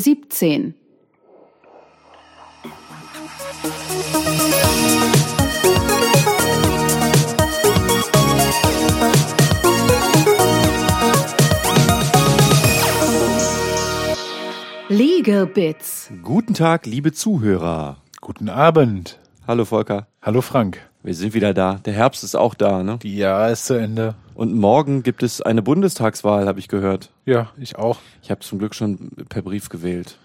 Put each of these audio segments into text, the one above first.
17. Legal Bits. Guten Tag, liebe Zuhörer. Guten Abend. Hallo Volker. Hallo Frank. Wir sind wieder da. Der Herbst ist auch da, ne? Die Jahr ist zu Ende. Und morgen gibt es eine Bundestagswahl, habe ich gehört. Ja, ich auch. Ich habe zum Glück schon per Brief gewählt.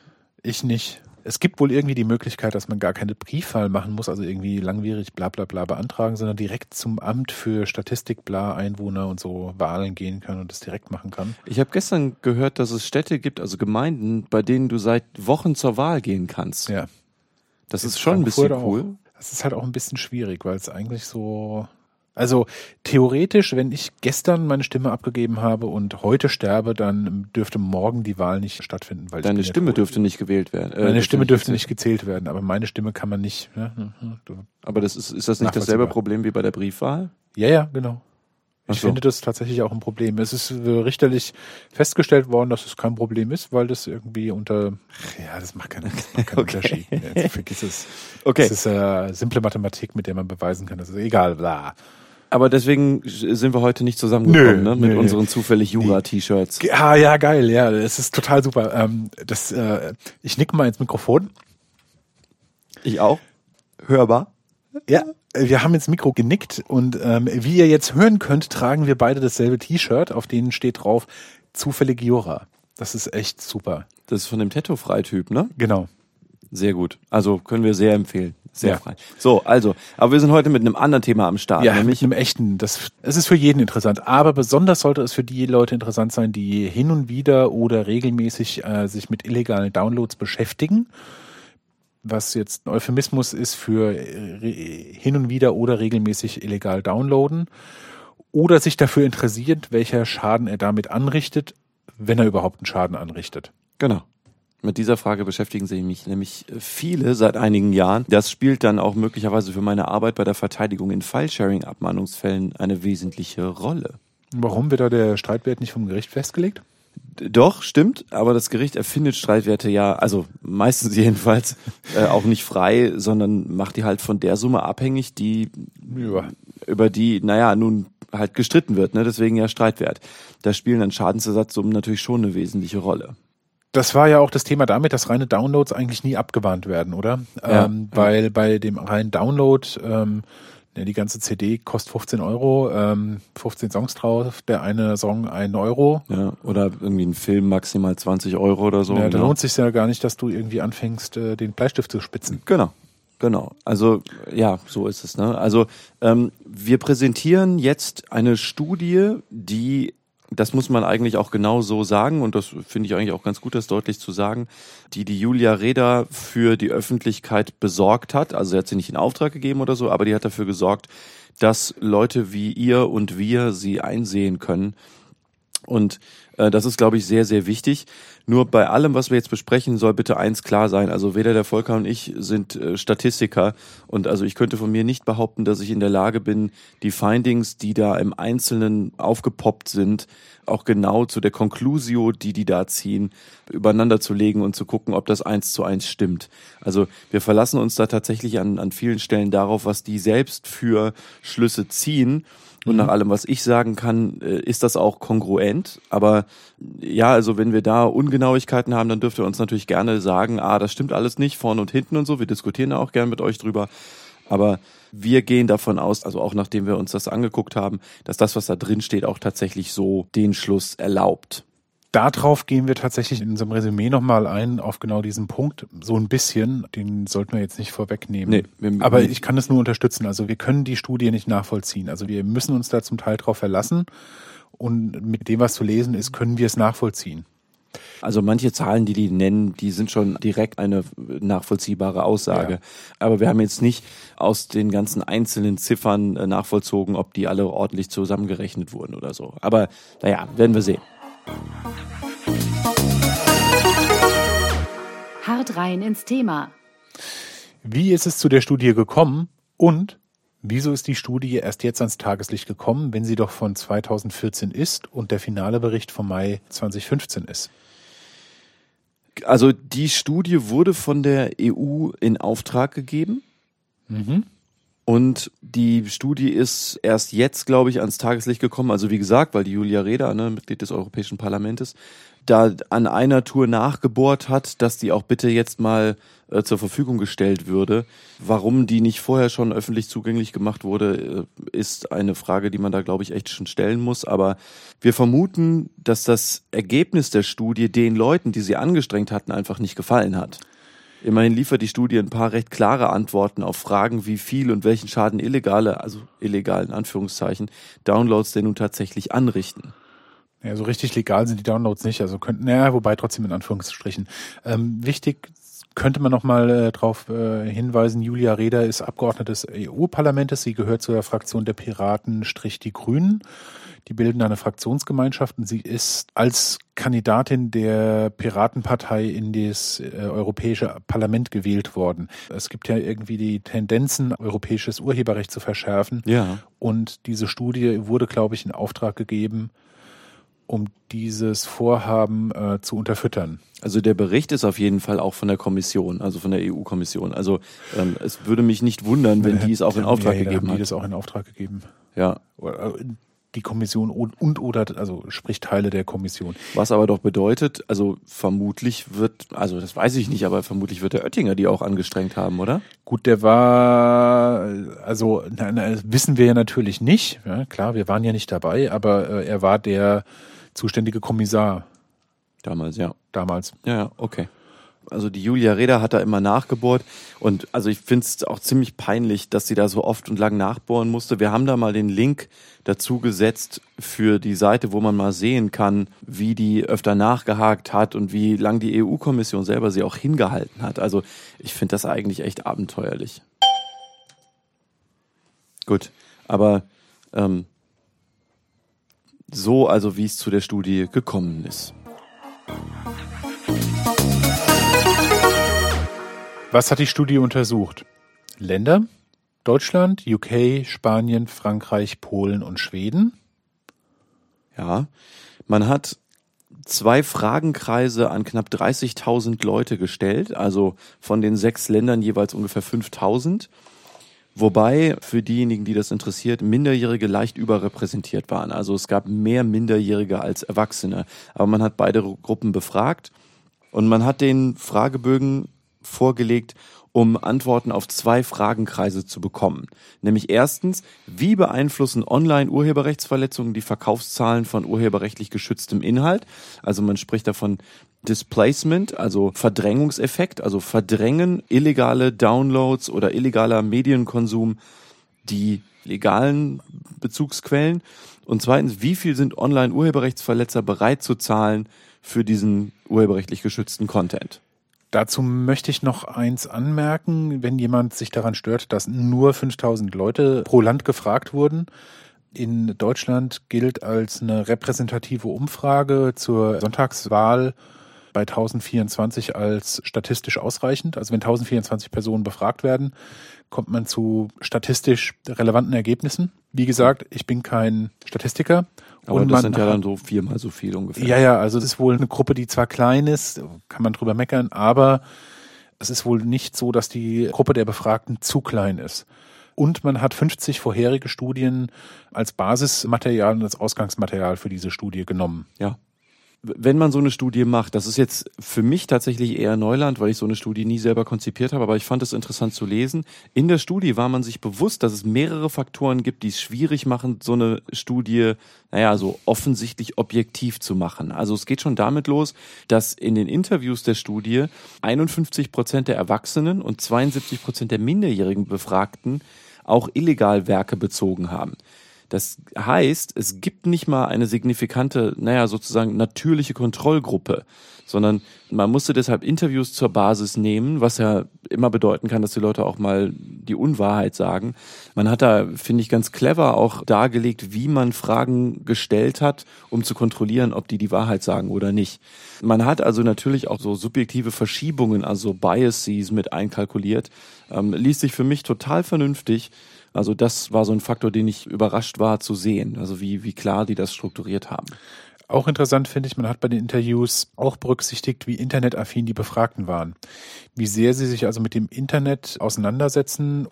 Ich nicht. Es gibt wohl irgendwie die Möglichkeit, dass man gar keine Briefwahl machen muss, also irgendwie langwierig bla bla bla beantragen, sondern direkt zum Amt für Statistik bla Einwohner und so Wahlen gehen kann und das direkt machen kann. Ich habe gestern gehört, dass es Städte gibt, also Gemeinden, bei denen du seit Wochen zur Wahl gehen kannst. Ja. Das In ist schon ein bisschen cool. Auch. Das ist halt auch ein bisschen schwierig, weil es eigentlich so. Also theoretisch, wenn ich gestern meine Stimme abgegeben habe und heute sterbe, dann dürfte morgen die Wahl nicht stattfinden. Weil Deine Stimme tot. dürfte nicht gewählt werden. Äh, Meine Stimme dürfte nicht gezählt werden, aber meine Stimme kann man nicht. Ja, du- Aber das ist, ist das nicht dasselbe. Problem wie bei der Briefwahl? ja, ja, genau. Ich so. finde das tatsächlich auch ein Problem. Es ist äh, richterlich festgestellt worden, dass es kein Problem ist, weil das irgendwie unter. Ach Ja, das macht keinen, das macht keinen Okay. Unterschied. Jetzt vergiss es. Okay. Das ist äh, simple Mathematik, mit der man beweisen kann. Das ist egal, bla. Aber deswegen sind wir heute nicht zusammengekommen, Nö, ne? Mit nö. unseren zufällig Jura-T-Shirts. Ah, ja, geil, ja, das ist total super. Ähm, das, äh, ich nicke mal ins Mikrofon. Ich auch. Hörbar. Ja, wir haben ins Mikro genickt und ähm, wie ihr jetzt hören könnt, tragen wir beide dasselbe T-Shirt, auf denen steht drauf zufällig Jura. Das ist echt super. Das ist von dem Tattoo-Frei-Typ, ne? Genau. Sehr gut. Also können wir sehr empfehlen. Sehr Ja. frei. So, also, aber wir sind heute mit einem anderen Thema am Start. Ja, nämlich mit einem echten. Das, es ist für jeden interessant, aber besonders sollte es für die Leute interessant sein, die hin und wieder oder regelmäßig äh, sich mit illegalen Downloads beschäftigen. Was jetzt ein Euphemismus ist für äh, hin und wieder oder regelmäßig illegal downloaden. Oder sich dafür interessiert, welcher Schaden er damit anrichtet, wenn er überhaupt einen Schaden anrichtet. Genau. Mit dieser Frage beschäftigen sich mich nämlich viele seit einigen Jahren. Das spielt dann auch möglicherweise für meine Arbeit bei der Verteidigung in File-Sharing-Abmahnungsfällen eine wesentliche Rolle. Warum wird da der Streitwert nicht vom Gericht festgelegt? Doch, stimmt, aber das Gericht erfindet Streitwerte ja, also meistens jedenfalls, äh, auch nicht frei, sondern macht die halt von der Summe abhängig, die Ja. über die, naja, nun halt gestritten wird, ne? deswegen ja Streitwert. Da spielen dann Schadensersatzsummen natürlich schon eine wesentliche Rolle. Das war ja auch das Thema damit, dass reine Downloads eigentlich nie abgemahnt werden, oder? Ja, ähm, weil bei dem reinen Download ähm, die ganze CD kostet 15 Euro, ähm, 15 Songs drauf, der eine Song 1 Euro. Ja, oder irgendwie ein Film maximal 20 Euro oder so. ja, da genau. lohnt sich ja gar nicht, dass du irgendwie anfängst, äh, den Bleistift zu spitzen. Genau, genau. Also ja, so ist es. Ne? Also ähm, wir präsentieren jetzt eine Studie, die, das muss man eigentlich auch genau so sagen und das finde ich eigentlich auch ganz gut, das deutlich zu sagen, die die Julia Reda für die Öffentlichkeit besorgt hat. Also sie hat sie nicht in Auftrag gegeben oder so, aber die hat dafür gesorgt, dass Leute wie ihr und wir sie einsehen können und das ist, glaube ich, sehr, sehr wichtig. Nur bei allem, was wir jetzt besprechen, soll bitte eins klar sein. Also weder der Volker und ich sind äh, Statistiker. Und also ich könnte von mir nicht behaupten, dass ich in der Lage bin, die Findings, die da im Einzelnen aufgepoppt sind, auch genau zu der Conclusio, die die da ziehen, übereinander zu legen und zu gucken, ob das eins zu eins stimmt. Also wir verlassen uns da tatsächlich an, an vielen Stellen darauf, was die selbst für Schlüsse ziehen. Und nach allem, was ich sagen kann, äh, ist das auch kongruent. Aber ja, also wenn wir da Ungenauigkeiten haben, dann dürft ihr uns natürlich gerne sagen, ah, das stimmt alles nicht, vorne und hinten und so. Wir diskutieren da auch gern mit euch drüber. Aber wir gehen davon aus, also auch nachdem wir uns das angeguckt haben, dass das, was da drin steht, auch tatsächlich so den Schluss erlaubt. Darauf gehen wir tatsächlich in unserem Resümee nochmal ein, auf genau diesen Punkt. So ein bisschen, den sollten wir jetzt nicht vorwegnehmen. Nee, Aber ich kann es nur unterstützen. Also wir können die Studie nicht nachvollziehen. Also wir müssen uns da zum Teil drauf verlassen. Und mit dem, was zu lesen ist, können wir es nachvollziehen. Also manche Zahlen, die die nennen, die sind schon direkt eine nachvollziehbare Aussage. Ja. Aber wir haben jetzt nicht aus den ganzen einzelnen Ziffern äh, nachvollzogen, ob die alle ordentlich zusammengerechnet wurden oder so. Aber naja, werden wir sehen. Hart rein ins Thema. Wie ist es zu der Studie gekommen und wieso ist die Studie erst jetzt ans Tageslicht gekommen, wenn sie doch von 2014 ist und der finale Bericht vom Mai 2015 ist? Also die Studie wurde von der EU in Auftrag gegeben. Mhm. Und die Studie ist erst jetzt, glaube ich, ans Tageslicht gekommen. Also wie gesagt, weil die Julia Reda, ne, Mitglied des Europäischen Parlaments, da an einer Tour nachgebohrt hat, dass die auch bitte jetzt mal äh, zur Verfügung gestellt würde. Warum die nicht vorher schon öffentlich zugänglich gemacht wurde, äh, ist eine Frage, die man da, glaube ich, echt schon stellen muss. Aber wir vermuten, dass das Ergebnis der Studie den Leuten, die sie angestrengt hatten, einfach nicht gefallen hat. Immerhin liefert die Studie ein paar recht klare Antworten auf Fragen, wie viel und welchen Schaden illegale, also illegal in Anführungszeichen, Downloads denn nun tatsächlich anrichten. Ja, so richtig legal sind die Downloads nicht, also könnten, naja, wobei trotzdem in Anführungsstrichen. Ähm, wichtig könnte man nochmal äh, darauf äh, hinweisen, Julia Reda ist Abgeordnete des EU-Parlaments, sie gehört zur Fraktion der Piraten, Strich die Grünen. Die bilden eine Fraktionsgemeinschaft und sie ist als Kandidatin der Piratenpartei in das äh, Europäische Parlament gewählt worden. Es gibt ja irgendwie die Tendenzen, europäisches Urheberrecht zu verschärfen. Ja. Und diese Studie wurde, glaube ich, in Auftrag gegeben, um dieses Vorhaben äh, zu unterfüttern. Also der Bericht ist auf jeden Fall auch von der Kommission, also von der EU-Kommission. Also ähm, es würde mich nicht wundern, wenn die es auch in Auftrag ja, gegeben haben hat. Die das auch in Auftrag gegeben. Ja. Die Kommission und, und oder also sprich Teile der Kommission. Was aber doch bedeutet, also vermutlich wird, also das weiß ich nicht, aber vermutlich wird der Oettinger die auch angestrengt haben, oder? Gut, der war, also na, na, wissen wir ja natürlich nicht. Ja, klar, wir waren ja nicht dabei, aber äh, er war der zuständige Kommissar Damals, ja. damals. Ja, okay. Also die Julia Reda hat da immer nachgebohrt und also ich finde es auch ziemlich peinlich, dass sie da so oft und lang nachbohren musste. Wir haben da mal den Link dazu gesetzt für die Seite, wo man mal sehen kann, wie die öfter nachgehakt hat und wie lang die EU-Kommission selber sie auch hingehalten hat. Also ich finde das eigentlich echt abenteuerlich. Gut, aber ähm, so also wie es zu der Studie gekommen ist. Was hat die Studie untersucht? Länder? Deutschland, UK, Spanien, Frankreich, Polen und Schweden. Ja, man hat zwei Fragenkreise an knapp 30.000 Leute gestellt, also von den sechs Ländern jeweils ungefähr 5.000. Wobei für diejenigen, die das interessiert, Minderjährige leicht überrepräsentiert waren. Also es gab mehr Minderjährige als Erwachsene. Aber man hat beide Gruppen befragt und man hat den Fragebögen vorgelegt, um Antworten auf zwei Fragenkreise zu bekommen. Nämlich erstens, wie beeinflussen Online-Urheberrechtsverletzungen die Verkaufszahlen von urheberrechtlich geschütztem Inhalt? Also man spricht davon Displacement, also Verdrängungseffekt, also verdrängen illegale Downloads oder illegaler Medienkonsum die legalen Bezugsquellen. Und zweitens, wie viel sind Online-Urheberrechtsverletzer bereit zu zahlen für diesen urheberrechtlich geschützten Content? Dazu möchte ich noch eins anmerken, wenn jemand sich daran stört, dass nur 5000 Leute pro Land gefragt wurden. In Deutschland gilt als eine repräsentative Umfrage zur Sonntagswahl bei 1024 als statistisch ausreichend. Also wenn 1024 Personen befragt werden, kommt man zu statistisch relevanten Ergebnissen. Wie gesagt, ich bin kein Statistiker. Aber und das sind ja dann so viermal so viel ungefähr. ja, ja, also es ist wohl eine Gruppe, die zwar klein ist, kann man drüber meckern, aber es ist wohl nicht so, dass die Gruppe der Befragten zu klein ist. Und man hat 50 vorherige Studien als Basismaterial und als Ausgangsmaterial für diese Studie genommen. Ja. Wenn man so eine Studie macht, das ist jetzt für mich tatsächlich eher Neuland, weil ich so eine Studie nie selber konzipiert habe, aber ich fand es interessant zu lesen. In der Studie war man sich bewusst, dass es mehrere Faktoren gibt, die es schwierig machen, so eine Studie, naja, so offensichtlich objektiv zu machen. Also es geht schon damit los, dass in den Interviews der Studie 51 Prozent der Erwachsenen und 72 Prozent der minderjährigen Befragten auch illegal Werke bezogen haben. Das heißt, es gibt nicht mal eine signifikante, naja, sozusagen natürliche Kontrollgruppe, sondern man musste deshalb Interviews zur Basis nehmen, was ja immer bedeuten kann, dass die Leute auch mal die Unwahrheit sagen. Man hat da, finde ich, ganz clever auch dargelegt, wie man Fragen gestellt hat, um zu kontrollieren, ob die die Wahrheit sagen oder nicht. Man hat also natürlich auch so subjektive Verschiebungen, also Biases mit einkalkuliert. Ähm, liest sich für mich total vernünftig. Also das war so ein Faktor, den ich überrascht war zu sehen, also wie, wie klar die das strukturiert haben. Auch interessant finde ich, man hat bei den Interviews auch berücksichtigt, wie internetaffin die Befragten waren. Wie sehr sie sich also mit dem Internet auseinandersetzen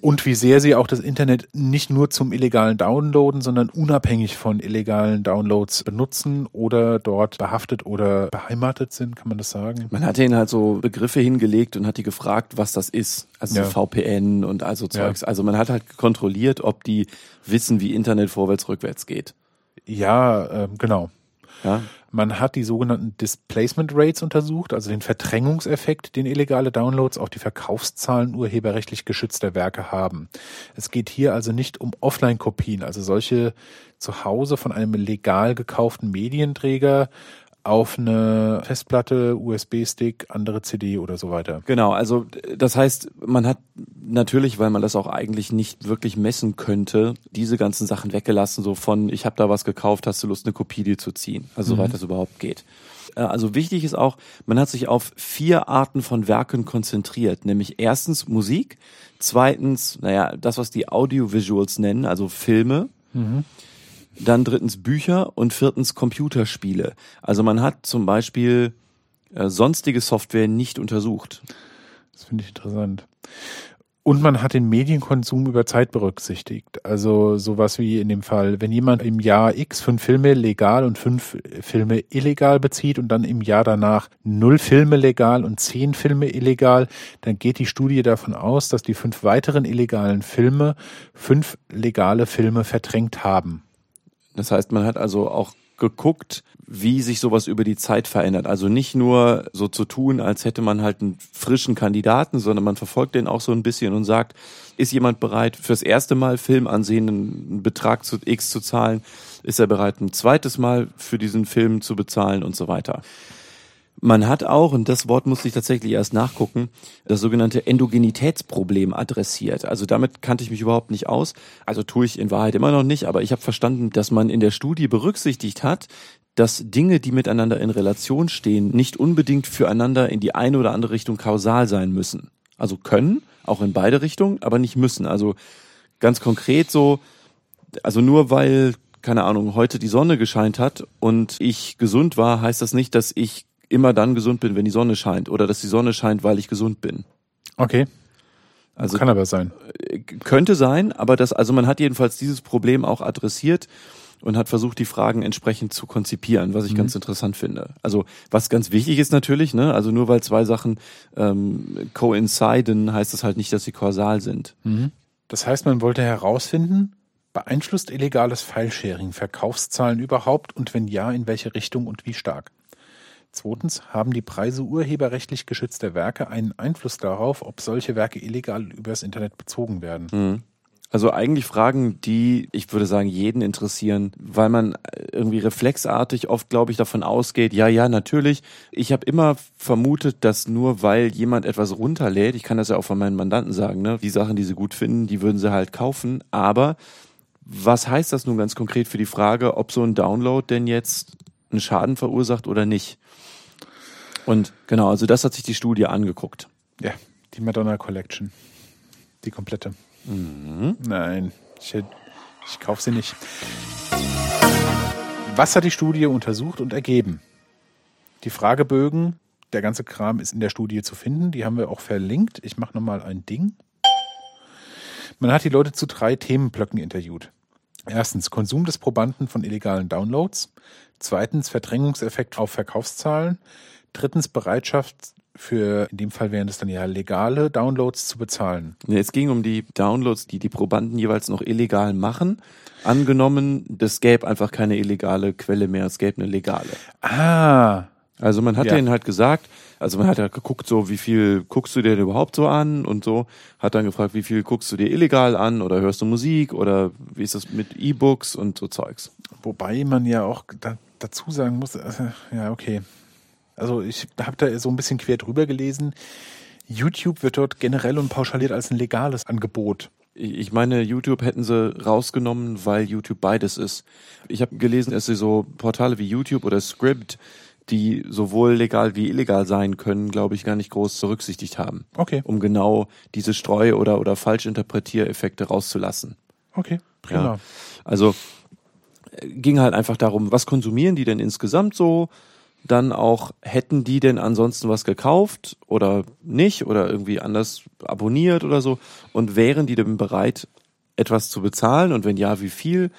und wie sehr sie auch das Internet nicht nur zum illegalen Downloaden, sondern unabhängig von illegalen Downloads benutzen oder dort behaftet oder beheimatet sind, kann man das sagen? Man hat ihnen halt so Begriffe hingelegt und hat die gefragt, was das ist. Also Ja. so VPN und also Zeugs. Also man hat halt kontrolliert, ob die wissen, wie Internet vorwärts, rückwärts geht. Ja, ähm, genau. Ja, Man hat die sogenannten Displacement Rates untersucht, also den Verdrängungseffekt, den illegale Downloads auf die Verkaufszahlen urheberrechtlich geschützter Werke haben. Es geht hier also nicht um Offline-Kopien, also solche zu Hause von einem legal gekauften Medienträger auf eine Festplatte, USB-Stick, andere CD oder so weiter. Genau, also das heißt, man hat natürlich, weil man das auch eigentlich nicht wirklich messen könnte, diese ganzen Sachen weggelassen, so von ich habe da was gekauft, hast du Lust, eine Kopie dir zu ziehen, also soweit das überhaupt geht. Äh, Also wichtig ist auch, man hat sich auf vier Arten von Werken konzentriert, nämlich erstens Musik, zweitens, naja, das, was die Audiovisuals nennen, also Filme, dann drittens Bücher und viertens Computerspiele. Also man hat zum Beispiel äh, sonstige Software nicht untersucht. Das finde ich interessant. Und man hat den Medienkonsum über Zeit berücksichtigt. Also sowas wie in dem Fall, wenn jemand im Jahr X fünf Filme legal und fünf Filme illegal bezieht und dann im Jahr danach null Filme legal und zehn Filme illegal, dann geht die Studie davon aus, dass die fünf weiteren illegalen Filme fünf legale Filme verdrängt haben. Das heißt, man hat also auch geguckt, wie sich sowas über die Zeit verändert. Also nicht nur so zu tun, als hätte man halt einen frischen Kandidaten, sondern man verfolgt den auch so ein bisschen und sagt, ist jemand bereit, fürs erste Mal Film ansehen, einen Betrag zu X zu zahlen? Ist er bereit, ein zweites Mal für diesen Film zu bezahlen und so weiter? Man hat auch, und das Wort musste ich tatsächlich erst nachgucken, das sogenannte Endogenitätsproblem adressiert. Also damit kannte ich mich überhaupt nicht aus. Also tue ich in Wahrheit immer noch nicht, aber ich habe verstanden, dass man in der Studie berücksichtigt hat, dass Dinge, die miteinander in Relation stehen, nicht unbedingt füreinander in die eine oder andere Richtung kausal sein müssen. Also können, auch in beide Richtungen, aber nicht müssen. Also ganz konkret so, also nur weil, keine Ahnung, heute die Sonne gescheint hat und ich gesund war, heißt das nicht, dass ich immer dann gesund bin, wenn die Sonne scheint oder dass die Sonne scheint, weil ich gesund bin. Okay, Also kann aber sein. könnte sein, aber das, also man hat jedenfalls dieses Problem auch adressiert und hat versucht, die Fragen entsprechend zu konzipieren, was ich ganz interessant finde. Also was ganz wichtig ist natürlich, ne, also nur weil zwei Sachen ähm, coinciden, heißt das halt nicht, dass sie kausal sind. Das heißt, man wollte herausfinden, beeinflusst illegales Filesharing Verkaufszahlen überhaupt und wenn ja, in welche Richtung und wie stark? Zweitens, haben die Preise urheberrechtlich geschützter Werke einen Einfluss darauf, ob solche Werke illegal übers Internet bezogen werden? Also eigentlich Fragen, die, ich würde sagen, jeden interessieren, weil man irgendwie reflexartig oft, glaube ich, davon ausgeht, ja, ja, natürlich. Ich habe immer vermutet, dass nur weil jemand etwas runterlädt, ich kann das ja auch von meinen Mandanten sagen, ne, die Sachen, die sie gut finden, die würden sie halt kaufen. Aber was heißt das nun ganz konkret für die Frage, ob so ein Download denn jetzt einen Schaden verursacht oder nicht? Und genau, also das hat sich die Studie angeguckt. Ja, die Madonna Collection. Die komplette. Nein, ich, ich kaufe sie nicht. Was hat die Studie untersucht und ergeben? Die Fragebögen, der ganze Kram ist in der Studie zu finden. Die haben wir auch verlinkt. Ich mache nochmal ein Ding. Man hat die Leute zu drei Themenblöcken interviewt. Erstens Konsum des Probanden von illegalen Downloads. Zweitens Verdrängungseffekt auf Verkaufszahlen. Drittens Bereitschaft für, in dem Fall wären es dann ja legale Downloads zu bezahlen. Es ging um die Downloads, die die Probanden jeweils noch illegal machen. Angenommen, es gäbe einfach keine illegale Quelle mehr, es gäbe eine legale. Ah, Also man hat Ja. denen halt gesagt, also man hat ja geguckt, so wie viel guckst du dir denn überhaupt so an und so, hat dann gefragt, wie viel guckst du dir illegal an oder hörst du Musik oder wie ist das mit E-Books und so Zeugs. wobei man ja auch da, dazu sagen muss, äh, ja, okay. Also ich habe da so ein bisschen quer drüber gelesen. YouTube wird dort generell und pauschaliert als ein legales Angebot. Ich meine, YouTube hätten sie rausgenommen, weil YouTube beides ist. Ich habe gelesen, dass sie so Portale wie YouTube oder Script, die sowohl legal wie illegal sein können, glaube ich, gar nicht groß berücksichtigt haben. Okay. Um genau diese Streu- oder, oder Falschinterpretiereffekte rauszulassen. Okay, prima. Ja. Also ging halt einfach darum, was konsumieren die denn insgesamt so? Dann auch, hätten die denn ansonsten was gekauft oder nicht oder irgendwie anders abonniert oder so? Und wären die denn bereit, etwas zu bezahlen? Und wenn ja, wie viel?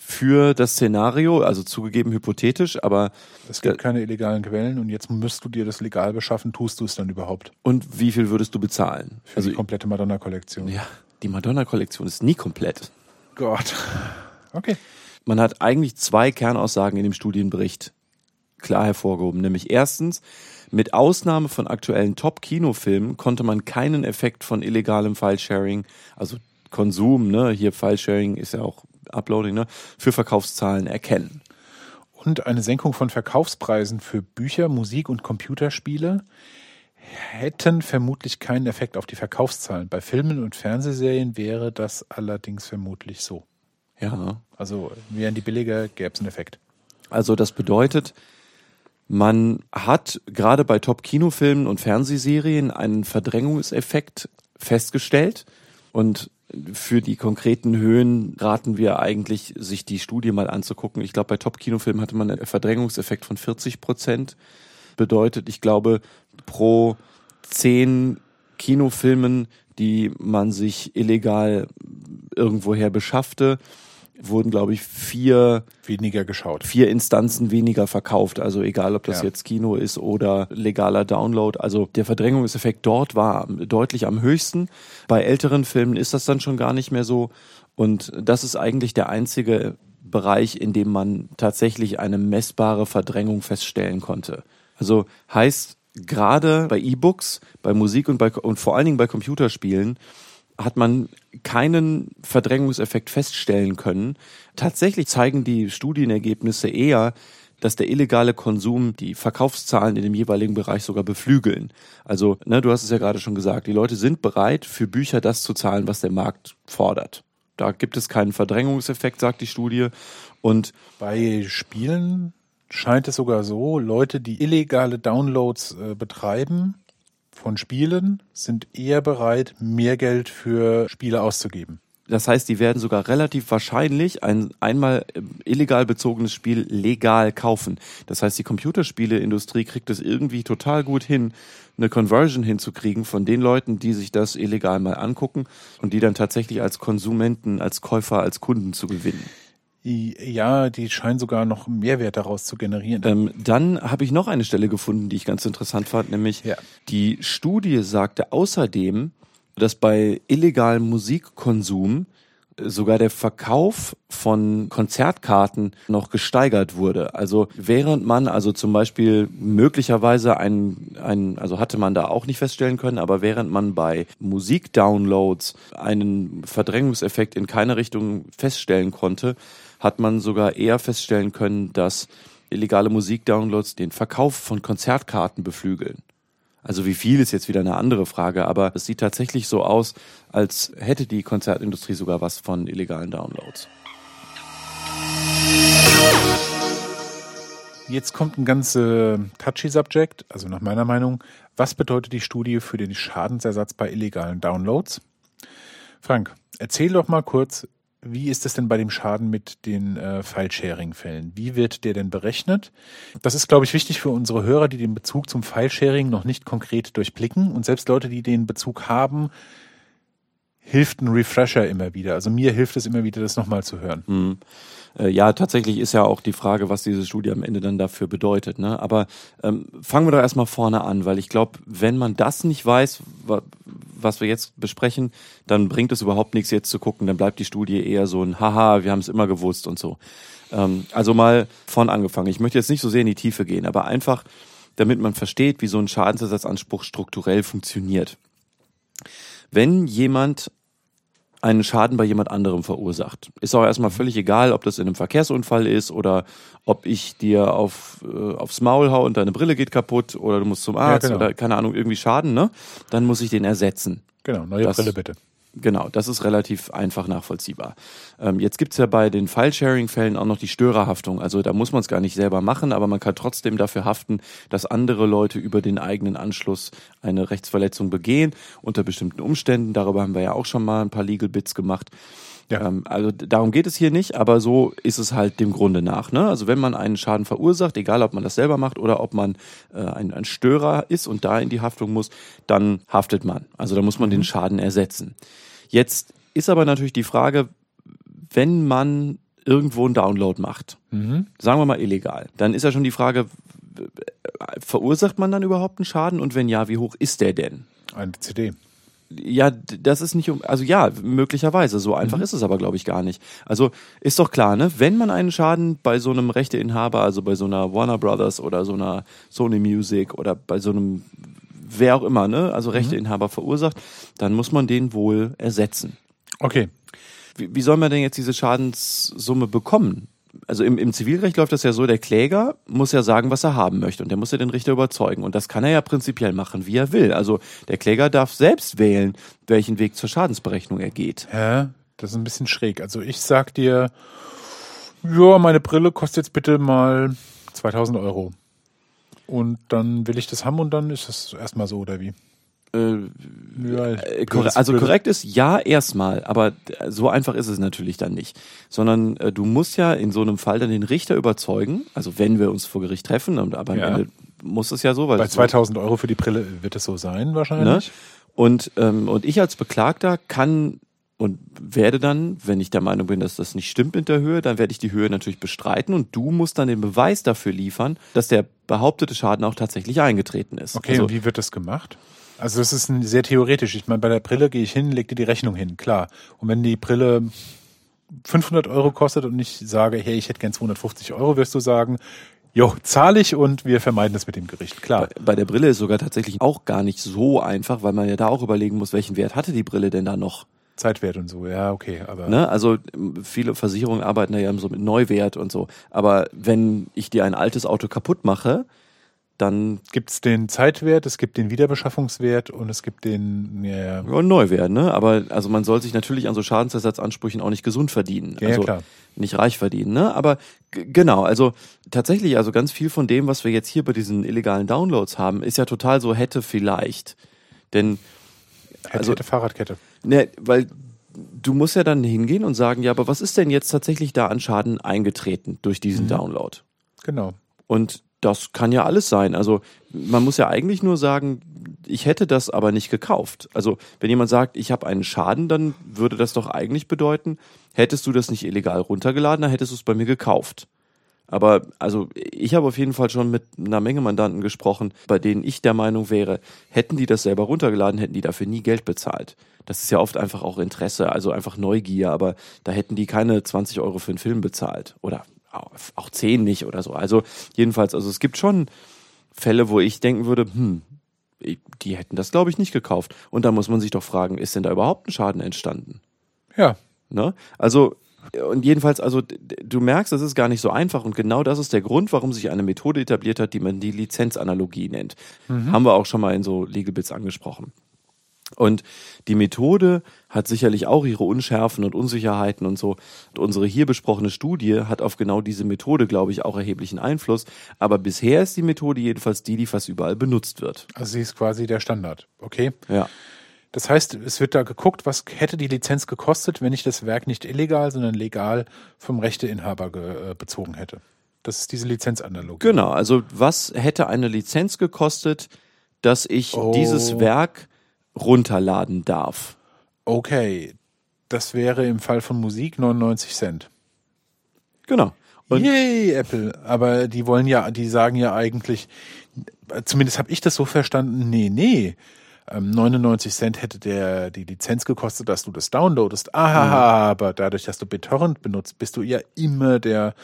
Für das Szenario, also zugegeben hypothetisch, aber Es gibt keine illegalen Quellen und jetzt müsst du dir das legal beschaffen. Tust du es dann überhaupt? und wie viel würdest du bezahlen? Für die komplette Madonna-Kollektion. ja, die Madonna-Kollektion ist nie komplett. Gott. Okay. Man hat eigentlich zwei Kernaussagen in dem Studienbericht klar hervorgehoben. Nämlich erstens, mit Ausnahme von aktuellen Top-Kinofilmen konnte man keinen Effekt von illegalem File-Sharing, also Konsum, ne, hier File-Sharing ist ja auch Uploading, ne, für Verkaufszahlen erkennen. Und eine Senkung von Verkaufspreisen für Bücher, Musik und Computerspiele hätten vermutlich keinen Effekt auf die Verkaufszahlen. Bei Filmen und Fernsehserien wäre das allerdings vermutlich so. Ja. Also wären die billiger, gäbe es einen Effekt. Also das bedeutet, man hat gerade bei Top-Kinofilmen und Fernsehserien einen Verdrängungseffekt festgestellt und für die konkreten Höhen raten wir eigentlich, sich die Studie mal anzugucken. Ich glaube, bei Top-Kinofilmen hatte man einen Verdrängungseffekt von 40 Prozent. Bedeutet, ich glaube, pro zehn Kinofilmen, die man sich illegal irgendwoher beschaffte, wurden, glaube ich, vier Weniger geschaut. vier Instanzen weniger verkauft. Also egal, ob das Ja. jetzt Kino ist oder legaler Download. Also der Verdrängungseffekt dort war deutlich am höchsten. Bei älteren Filmen ist das dann schon gar nicht mehr so. Und das ist eigentlich der einzige Bereich, in dem man tatsächlich eine messbare Verdrängung feststellen konnte. Also heißt, gerade bei E-Books, bei Musik und, bei, und vor allen Dingen bei Computerspielen hat man keinen Verdrängungseffekt feststellen können. Tatsächlich zeigen die Studienergebnisse eher, dass der illegale Konsum die Verkaufszahlen in dem jeweiligen Bereich sogar beflügeln. Also, ne, du hast es ja gerade schon gesagt, die Leute sind bereit, für Bücher das zu zahlen, was der Markt fordert. Da gibt es keinen Verdrängungseffekt, sagt die Studie. Und Bei Spielen scheint es sogar so, Leute, die illegale Downloads äh, betreiben von Spielen, sind eher bereit, mehr Geld für Spiele auszugeben. Das heißt, die werden sogar relativ wahrscheinlich ein einmal illegal bezogenes Spiel legal kaufen. Das heißt, die Computerspieleindustrie kriegt es irgendwie total gut hin, eine Conversion hinzukriegen von den Leuten, die sich das illegal mal angucken und die dann tatsächlich als Konsumenten, als Käufer, als Kunden zu gewinnen. Ja, die scheinen sogar noch Mehrwert daraus zu generieren. Ähm, dann habe ich noch eine Stelle gefunden, die ich ganz interessant fand, nämlich Ja. die Studie sagte außerdem, dass bei illegalem Musikkonsum äh, sogar der Verkauf von Konzertkarten noch gesteigert wurde. Also während man also zum Beispiel möglicherweise ein, ein, also hatte man da auch nicht feststellen können, aber während man bei Musikdownloads einen Verdrängungseffekt in keine Richtung feststellen konnte, hat man sogar eher feststellen können, dass illegale Musikdownloads den Verkauf von Konzertkarten beflügeln. Also wie viel ist jetzt wieder eine andere Frage, aber es sieht tatsächlich so aus, als hätte die Konzertindustrie sogar was von illegalen Downloads. Jetzt kommt ein ganz äh, touchy Subject, also nach meiner Meinung. Was bedeutet die Studie für den Schadensersatz bei illegalen Downloads? Frank, erzähl doch mal kurz, wie ist es denn bei dem Schaden mit den äh, File-Sharing-Fällen? Wie wird der denn berechnet? Das ist, glaube ich, wichtig für unsere Hörer, die den Bezug zum File-Sharing noch nicht konkret durchblicken. Und selbst Leute, die den Bezug haben, hilft ein Refresher immer wieder. Also mir hilft es immer wieder, das nochmal zu hören. Äh, ja, tatsächlich ist ja auch die Frage, was diese Studie am Ende dann dafür bedeutet. Ne? Aber ähm, fangen wir doch erstmal vorne an, weil ich glaube, wenn man das nicht weiß, wa was wir jetzt besprechen, dann bringt es überhaupt nichts jetzt zu gucken. Dann bleibt die Studie eher so ein Haha, wir haben es immer gewusst und so. Ähm, also mal von angefangen. Ich möchte jetzt nicht so sehr in die Tiefe gehen, aber einfach, damit man versteht, wie so ein Schadensersatzanspruch strukturell funktioniert. Wenn jemand einen Schaden bei jemand anderem verursacht. Ist auch erstmal völlig egal, ob das in einem Verkehrsunfall ist oder ob ich dir auf, äh, aufs Maul hau und deine Brille geht kaputt oder du musst zum Arzt genau. oder keine Ahnung, irgendwie Schaden, ne? Dann muss ich den ersetzen. Genau, neue Das- Brille bitte. Genau, das ist relativ einfach nachvollziehbar. Ähm, jetzt gibt's ja bei den File-Sharing-Fällen auch noch die Störerhaftung. Also da muss man es gar nicht selber machen, aber man kann trotzdem dafür haften, dass andere Leute über den eigenen Anschluss eine Rechtsverletzung begehen, unter bestimmten Umständen. Darüber haben wir ja auch schon mal ein paar Legal Bits gemacht. Ja. Ähm, also darum geht es hier nicht, aber so ist es halt dem Grunde nach. Ne? Also wenn man einen Schaden verursacht, egal ob man das selber macht oder ob man äh, ein, ein Störer ist und da in die Haftung muss, dann haftet man. Also da muss man den Schaden ersetzen. Jetzt ist aber natürlich die Frage, wenn man irgendwo einen Download macht, sagen wir mal illegal, dann ist ja schon die Frage, verursacht man dann überhaupt einen Schaden und wenn ja, wie hoch ist der denn? Eine CD. Ja, das ist nicht also ja, möglicherweise. So einfach ist es aber, glaube ich, gar nicht. Also ist doch klar, ne? Wenn man einen Schaden bei so einem Rechteinhaber, also bei so einer Warner Brothers oder so einer Sony Music oder bei so einem wer auch immer, ne? Also Rechteinhaber verursacht, dann muss man den wohl ersetzen. Okay. Wie, wie soll man denn jetzt diese Schadenssumme bekommen? Also im, im Zivilrecht läuft das ja so, der Kläger muss ja sagen, was er haben möchte und der muss ja den Richter überzeugen. Und das kann er ja prinzipiell machen, wie er will. Also der Kläger darf selbst wählen, welchen Weg zur Schadensberechnung er geht. Ja, das ist ein bisschen schräg. Also ich sag dir, ja, meine Brille kostet jetzt bitte mal 2000 Euro. Und dann will ich das haben und dann ist das erstmal so, oder wie? Äh, Ja, äh, korre also korrekt ist ja erstmal, aber so einfach ist es natürlich dann nicht. Sondern äh, du musst ja in so einem Fall dann den Richter überzeugen, also wenn wir uns vor Gericht treffen, aber am Ja. Ende muss es ja so, weil Bei es so- 2000 Euro für die Brille wird es so sein Ne? wahrscheinlich. Und, ähm, und ich als Beklagter kann und werde dann, wenn ich der Meinung bin, dass das nicht stimmt mit der Höhe, dann werde ich die Höhe natürlich bestreiten und du musst dann den Beweis dafür liefern, dass der behauptete Schaden auch tatsächlich eingetreten ist. Okay, also, und wie wird das gemacht? Also das ist ein, sehr theoretisch. Ich meine, bei der Brille gehe ich hin, leg dir die Rechnung hin, klar. Und wenn die Brille 500 Euro kostet und ich sage, hey, ich hätte gern 250 Euro, wirst du sagen, jo, zahle ich und wir vermeiden das mit dem Gericht, klar. bei, bei der Brille ist sogar tatsächlich auch gar nicht so einfach, weil man ja da auch überlegen muss, welchen Wert hatte die Brille denn da noch. Zeitwert und so, ja, okay, aber Ne? Also viele Versicherungen arbeiten da ja so mit Neuwert und so. Aber wenn ich dir ein altes Auto kaputt mache, dann gibt es den Zeitwert, es gibt den Wiederbeschaffungswert und es gibt den, ja, ja, Ja, Neuwert, ne? Aber also man soll sich natürlich an so Schadensersatzansprüchen auch nicht gesund verdienen. Ja, also klar. nicht reich verdienen, ne? Aber genau, also tatsächlich, also ganz viel von dem, was wir jetzt hier bei diesen illegalen Downloads haben, ist ja total so hätte vielleicht. Denn, Hätte, Also- hätte Fahrradkette. Ne, weil du musst ja dann hingehen und sagen, ja, aber was ist denn jetzt tatsächlich da an Schaden eingetreten durch diesen Mhm. Download? Genau. Und das kann ja alles sein. Also man muss ja eigentlich nur sagen, ich hätte das aber nicht gekauft. Also wenn jemand sagt, ich habe einen Schaden, dann würde das doch eigentlich bedeuten, hättest du das nicht illegal runtergeladen, dann hättest du es bei mir gekauft. Aber also ich habe auf jeden Fall schon mit einer Menge Mandanten gesprochen, bei denen ich der Meinung wäre, hätten die das selber runtergeladen, hätten die dafür nie Geld bezahlt. Das ist ja oft einfach auch Interesse, also einfach Neugier, aber da hätten die keine 20 Euro für einen Film bezahlt. Oder auch auch 10 nicht oder so. Also jedenfalls, also es gibt schon Fälle, wo ich denken würde, hm, die hätten das, glaube ich, nicht gekauft. Und da muss man sich doch fragen, ist denn da überhaupt ein Schaden entstanden? Ja, Ne? Also, und jedenfalls, also du merkst, es ist gar nicht so einfach und genau das ist der Grund, warum sich eine Methode etabliert hat, die man die Lizenzanalogie nennt. Haben wir auch schon mal in so Legal Bits angesprochen. Und die Methode hat sicherlich auch ihre Unschärfen und Unsicherheiten und so. Und unsere hier besprochene Studie hat auf genau diese Methode, glaube ich, auch erheblichen Einfluss. Aber bisher ist die Methode jedenfalls die, die fast überall benutzt wird. also sie ist quasi der Standard. Okay. Ja. Das heißt, es wird da geguckt, was hätte die Lizenz gekostet, wenn ich das Werk nicht illegal, sondern legal vom Rechteinhaber ge, äh, bezogen hätte. Das ist diese Lizenzanalogie. Genau, also was hätte eine Lizenz gekostet, dass ich Oh. dieses Werk runterladen darf? Okay, das wäre im Fall von Musik 99 Cent. Genau. Und Yay, Apple. Aber die wollen ja, die sagen ja eigentlich, zumindest habe ich das so verstanden, nee, nee. Ähm, 99 Cent hätte der die Lizenz gekostet, dass du das downloadest. Aha, aber dadurch, dass du BitTorrent benutzt, bist du ja immer der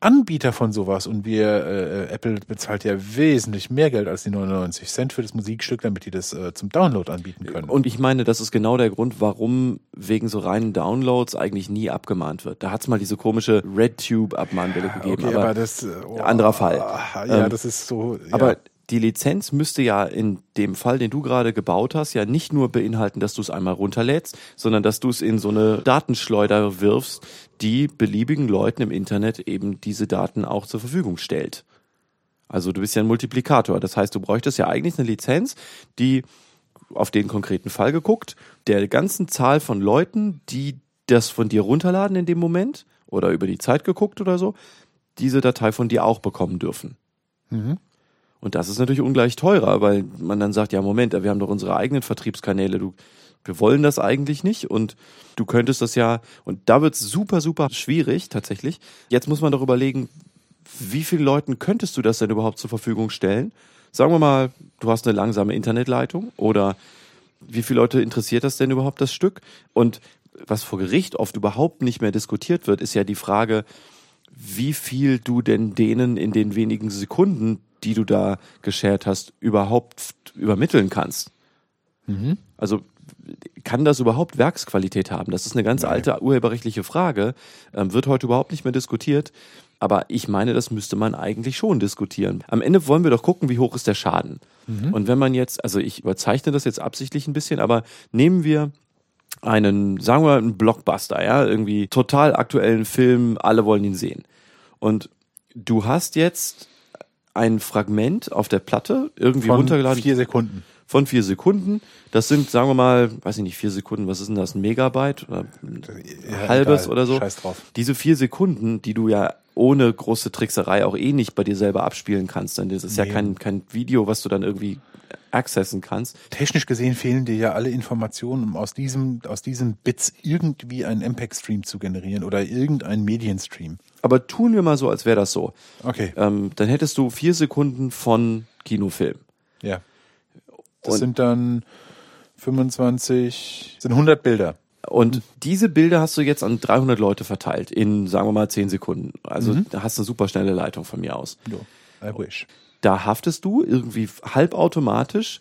Anbieter von sowas. Und wir, äh, Apple bezahlt ja wesentlich mehr Geld als die 99 Cent für das Musikstück, damit die das äh, zum Download anbieten können. Und ich meine, das ist genau der Grund, warum wegen so reinen Downloads eigentlich nie abgemahnt wird. Da hat's mal diese komische RedTube-Abmahnwelle gegeben. okay, aber, aber, das äh, oh, anderer Fall. Ja, Ähm, das ist so. Ja. aber die Lizenz müsste ja in dem Fall, den du gerade gebaut hast, ja nicht nur beinhalten, dass du es einmal runterlädst, sondern dass du es in so eine Datenschleuder wirfst, die beliebigen Leuten im Internet eben diese Daten auch zur Verfügung stellt. Also du bist ja ein Multiplikator. Das heißt, du bräuchtest ja eigentlich eine Lizenz, die auf den konkreten Fall geguckt, der ganzen Zahl von Leuten, die das von dir runterladen in dem Moment oder über die Zeit geguckt oder so, diese Datei von dir auch bekommen dürfen. Mhm. Und das ist natürlich ungleich teurer, weil man dann sagt, ja, Moment, wir haben doch unsere eigenen Vertriebskanäle, du, wir wollen das eigentlich nicht und du könntest das ja, und da wird es super, super schwierig tatsächlich. Jetzt muss man doch überlegen, wie vielen Leuten könntest du das denn überhaupt zur Verfügung stellen? Sagen wir mal, du hast eine langsame Internetleitung oder wie viele Leute interessiert das denn überhaupt das Stück? Und was vor Gericht oft überhaupt nicht mehr diskutiert wird, ist ja die Frage, wie viel du denn denen in den wenigen Sekunden, die du da geshared hast, überhaupt übermitteln kannst. Mhm. Also kann das überhaupt Werksqualität haben? Das ist eine ganz alte urheberrechtliche Frage, ähm, wird heute überhaupt nicht mehr diskutiert. Aber ich meine, das müsste man eigentlich schon diskutieren. Am Ende wollen wir doch gucken, wie hoch ist der Schaden. Und wenn man jetzt, also ich überzeichne das jetzt absichtlich ein bisschen, aber nehmen wir einen, sagen wir, einen Blockbuster, ja, irgendwie total aktuellen Film, alle wollen ihn sehen. Und du hast jetzt ein Fragment auf der Platte irgendwie Von runtergeladen vier Sekunden. von vier Sekunden. Das sind, sagen wir mal, weiß ich nicht, vier Sekunden, was ist denn das, ein Megabyte oder ein Ja, halbes egal. oder so. Scheiß drauf. Diese vier Sekunden, die du ja ohne große Trickserei auch eh nicht bei dir selber abspielen kannst, denn das ist ja Nee. kein, kein Video, was du dann irgendwie accessen kannst. Technisch gesehen fehlen dir ja alle Informationen, um aus diesem, aus diesen Bits irgendwie einen MPEG-Stream zu generieren oder irgendeinen Medienstream. Aber tun wir mal so, als wäre das so. Okay, Ähm, dann hättest du vier Sekunden von Kinofilm. ja. Das Und- sind dann 25, sind 100 Bilder. Und diese Bilder hast du jetzt an 300 Leute verteilt in, sagen wir mal, 10 Sekunden. Also da hast du eine super schnelle Leitung von mir aus. Jo, I wish. Da haftest du irgendwie halbautomatisch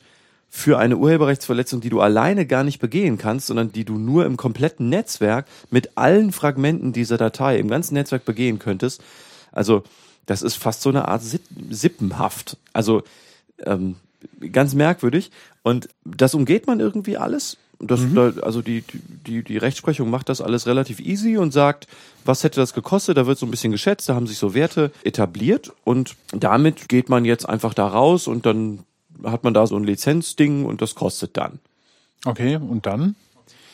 für eine Urheberrechtsverletzung, die du alleine gar nicht begehen kannst, sondern die du nur im kompletten Netzwerk mit allen Fragmenten dieser Datei im ganzen Netzwerk begehen könntest. Also das ist fast so eine Art Sipp Sippenhaft. Also ähm, ganz merkwürdig. Und das umgeht man irgendwie alles. Das, da, also die, die, die Rechtsprechung macht das alles relativ easy und sagt, was hätte das gekostet? Da wird so ein bisschen geschätzt, da haben sich so Werte etabliert und damit geht man jetzt einfach da raus und dann hat man da so ein Lizenzding und das kostet dann. Okay, und dann?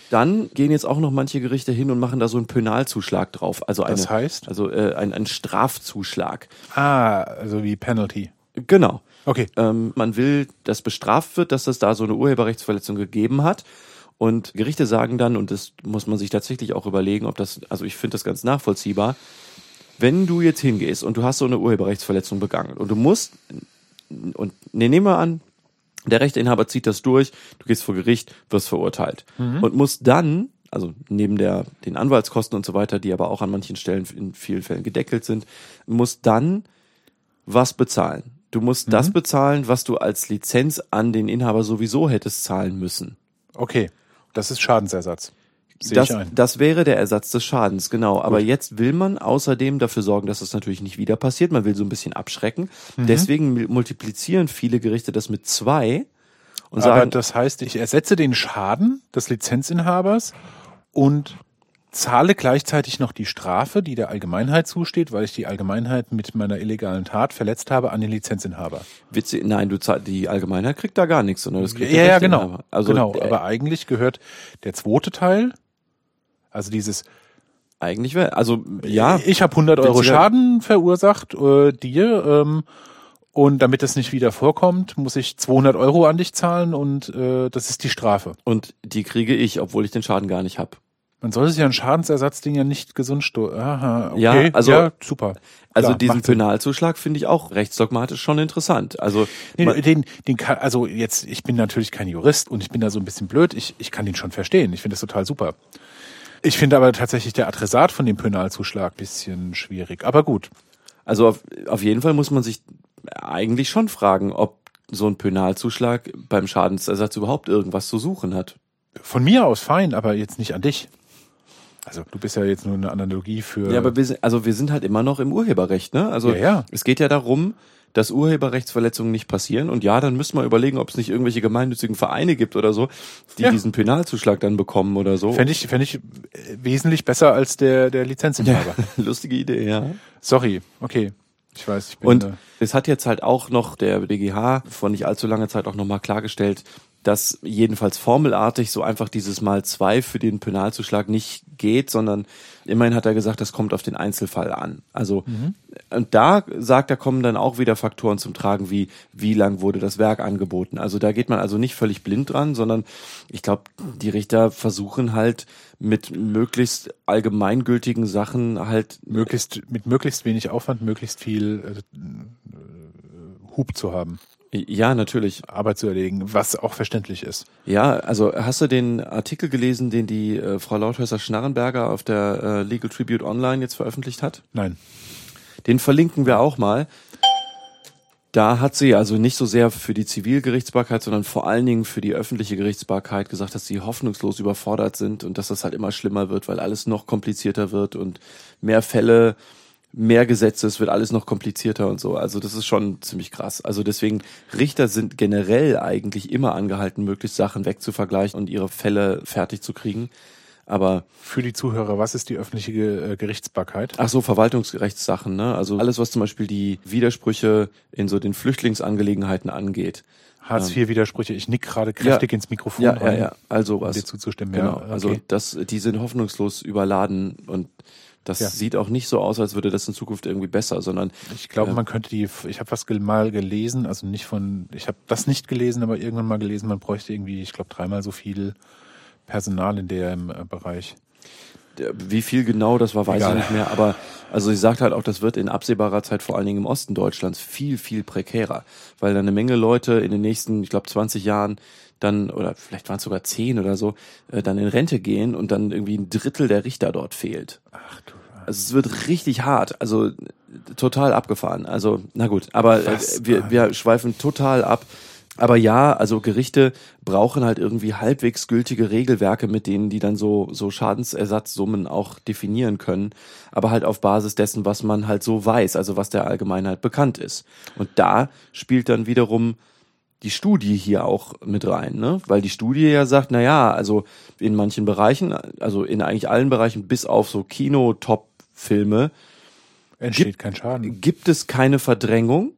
Dann gehen jetzt auch noch manche Gerichte hin und machen da so einen Penalzuschlag drauf. Also eine, Das heißt? Also äh, ein, ein Strafzuschlag. Ah, also wie Penalty. Genau. Okay. Ähm, man will, dass bestraft wird, dass es da so eine Urheberrechtsverletzung gegeben hat. Und Gerichte sagen dann, und das muss man sich tatsächlich auch überlegen, ob das, also ich finde das ganz nachvollziehbar, wenn du jetzt hingehst und du hast so eine Urheberrechtsverletzung begangen und du musst, und ne, nehmen wir an, der Rechteinhaber zieht das durch, du gehst vor Gericht, wirst verurteilt und musst dann, also neben der, den Anwaltskosten und so weiter, die aber auch an manchen Stellen in vielen Fällen gedeckelt sind, musst dann was bezahlen. Du musst das bezahlen, was du als Lizenz an den Inhaber sowieso hättest zahlen müssen. Okay. Das ist Schadensersatz. Das, das wäre der Ersatz des Schadens, genau. Aber jetzt will man außerdem dafür sorgen, dass das natürlich nicht wieder passiert. Man will so ein bisschen abschrecken. Mhm. Deswegen mul- multiplizieren viele Gerichte das mit zwei und Aber sagen, das heißt, ich ersetze den Schaden des Lizenzinhabers und zahle gleichzeitig noch die Strafe, die der Allgemeinheit zusteht, weil ich die Allgemeinheit mit meiner illegalen Tat verletzt habe an den Lizenzinhaber. Witze, nein, du zahl, die Allgemeinheit kriegt da gar nichts, sondern das kriegt Ja, der ja, genau. Also genau. äh, Aber eigentlich gehört der zweite Teil, also dieses, eigentlich wäre, also ja, ich habe 100 Euro Schaden verursacht, äh, dir, ähm, und damit das nicht wieder vorkommt, muss ich 200 Euro an dich zahlen und äh, das ist die Strafe. und die kriege ich, obwohl ich den Schaden gar nicht habe. Man soll sich ja ein Schadensersatzding ja nicht gesund sto Aha, okay. Ja, also- ja, super. Also Klar, diesen. Penalzuschlag finde ich auch rechtsdogmatisch schon interessant. Also Nee, den, den kann, also jetzt, ich bin natürlich kein Jurist und ich bin da so ein bisschen blöd. Ich, ich kann den schon verstehen. Ich finde das total super. Ich finde aber tatsächlich der Adressat von dem Penalzuschlag bisschen schwierig. Aber gut. Also auf, auf jeden Fall muss man sich eigentlich schon fragen, ob so ein Penalzuschlag beim Schadensersatz überhaupt irgendwas zu suchen hat. Von mir aus fein, aber jetzt nicht an dich. Also du bist ja jetzt nur eine Analogie für. Ja, aber wir sind, also wir sind halt immer noch im Urheberrecht, ne? Also Ja, ja. es geht ja darum, dass Urheberrechtsverletzungen nicht passieren. Und ja, dann müssen wir überlegen, ob es nicht irgendwelche gemeinnützigen Vereine gibt oder so, die Ja. diesen Penalzuschlag dann bekommen oder so. Fände ich, fänd ich äh, wesentlich besser als der, der Lizenzinhaber. Lustige Idee, ja. Sorry, okay. Ich weiß, ich bin. Und es hat jetzt halt auch noch der BGH vor nicht allzu langer Zeit auch nochmal klargestellt, dass jedenfalls formelartig so einfach dieses Mal zwei für den Penalzuschlag nicht geht, sondern immerhin hat er gesagt, das kommt auf den Einzelfall an. Also und da sagt er, kommen dann auch wieder Faktoren zum Tragen, wie wie lang wurde das Werk angeboten. Also da geht man also nicht völlig blind dran, sondern ich glaube, die Richter versuchen halt mit möglichst allgemeingültigen Sachen halt Möglichst, mit möglichst wenig Aufwand, möglichst viel äh, äh, Hub zu haben, ja, natürlich. Arbeit zu erledigen, was auch verständlich ist. Ja, also hast du den Artikel gelesen, den die äh, Frau Lauthäuser-Schnarrenberger auf der äh, Legal Tribute Online jetzt veröffentlicht hat? Nein. Den verlinken wir auch mal. Da hat sie also nicht so sehr für die Zivilgerichtsbarkeit, sondern vor allen Dingen für die öffentliche Gerichtsbarkeit gesagt, dass sie hoffnungslos überfordert sind und dass das halt immer schlimmer wird, weil alles noch komplizierter wird und mehr Fälle, mehr Gesetze, es wird alles noch komplizierter und so. Also das ist schon ziemlich krass. Also deswegen, Richter sind generell eigentlich immer angehalten, möglichst Sachen wegzuvergleichen und ihre Fälle fertig zu kriegen. Aber Für die Zuhörer, was ist die öffentliche äh, Gerichtsbarkeit? Ach so, Verwaltungsrechtssachen, ne? Also alles, was zum Beispiel die Widersprüche in so den Flüchtlingsangelegenheiten angeht. Hartz-IV-Widersprüche. Ich nick gerade kräftig ins Mikrofon Ja, ja, rein, ja. Also um was. dir zuzustimmen. Genau. Ja, okay. Also das, die sind hoffnungslos überladen und das Ja. sieht auch nicht so aus, als würde das in Zukunft irgendwie besser, sondern Ich glaube, Ja. man könnte die, ich habe was mal gelesen, also nicht von, ich habe das nicht gelesen, aber irgendwann mal gelesen, man bräuchte irgendwie, ich glaube, dreimal so viel Personal in dem äh, Bereich. wie viel genau das war, weiß Egal. ich nicht mehr. Aber also sie sagt halt auch, das wird in absehbarer Zeit vor allen Dingen im Osten Deutschlands viel, viel prekärer, weil dann eine Menge Leute in den nächsten, ich glaube, 20 Jahren dann, oder vielleicht waren es sogar 10 oder so, äh, dann in Rente gehen und dann irgendwie ein Drittel der Richter dort fehlt. Ach du. Also es wird richtig hart, also äh, total abgefahren. Also na gut, aber äh, wir, wir schweifen total ab. Aber ja, also Gerichte brauchen halt irgendwie halbwegs gültige Regelwerke, mit denen die dann so so Schadensersatzsummen auch definieren können, aber halt auf Basis dessen, was man halt so weiß, also was der Allgemeinheit bekannt ist. Und da spielt dann wiederum die Studie hier auch mit rein, ne? Weil die Studie ja sagt, na ja, also in manchen Bereichen, also in eigentlich allen Bereichen, bis auf so Kino-Top-Filme, Entsteht Gibt- kein Schaden. gibt es keine Verdrängung.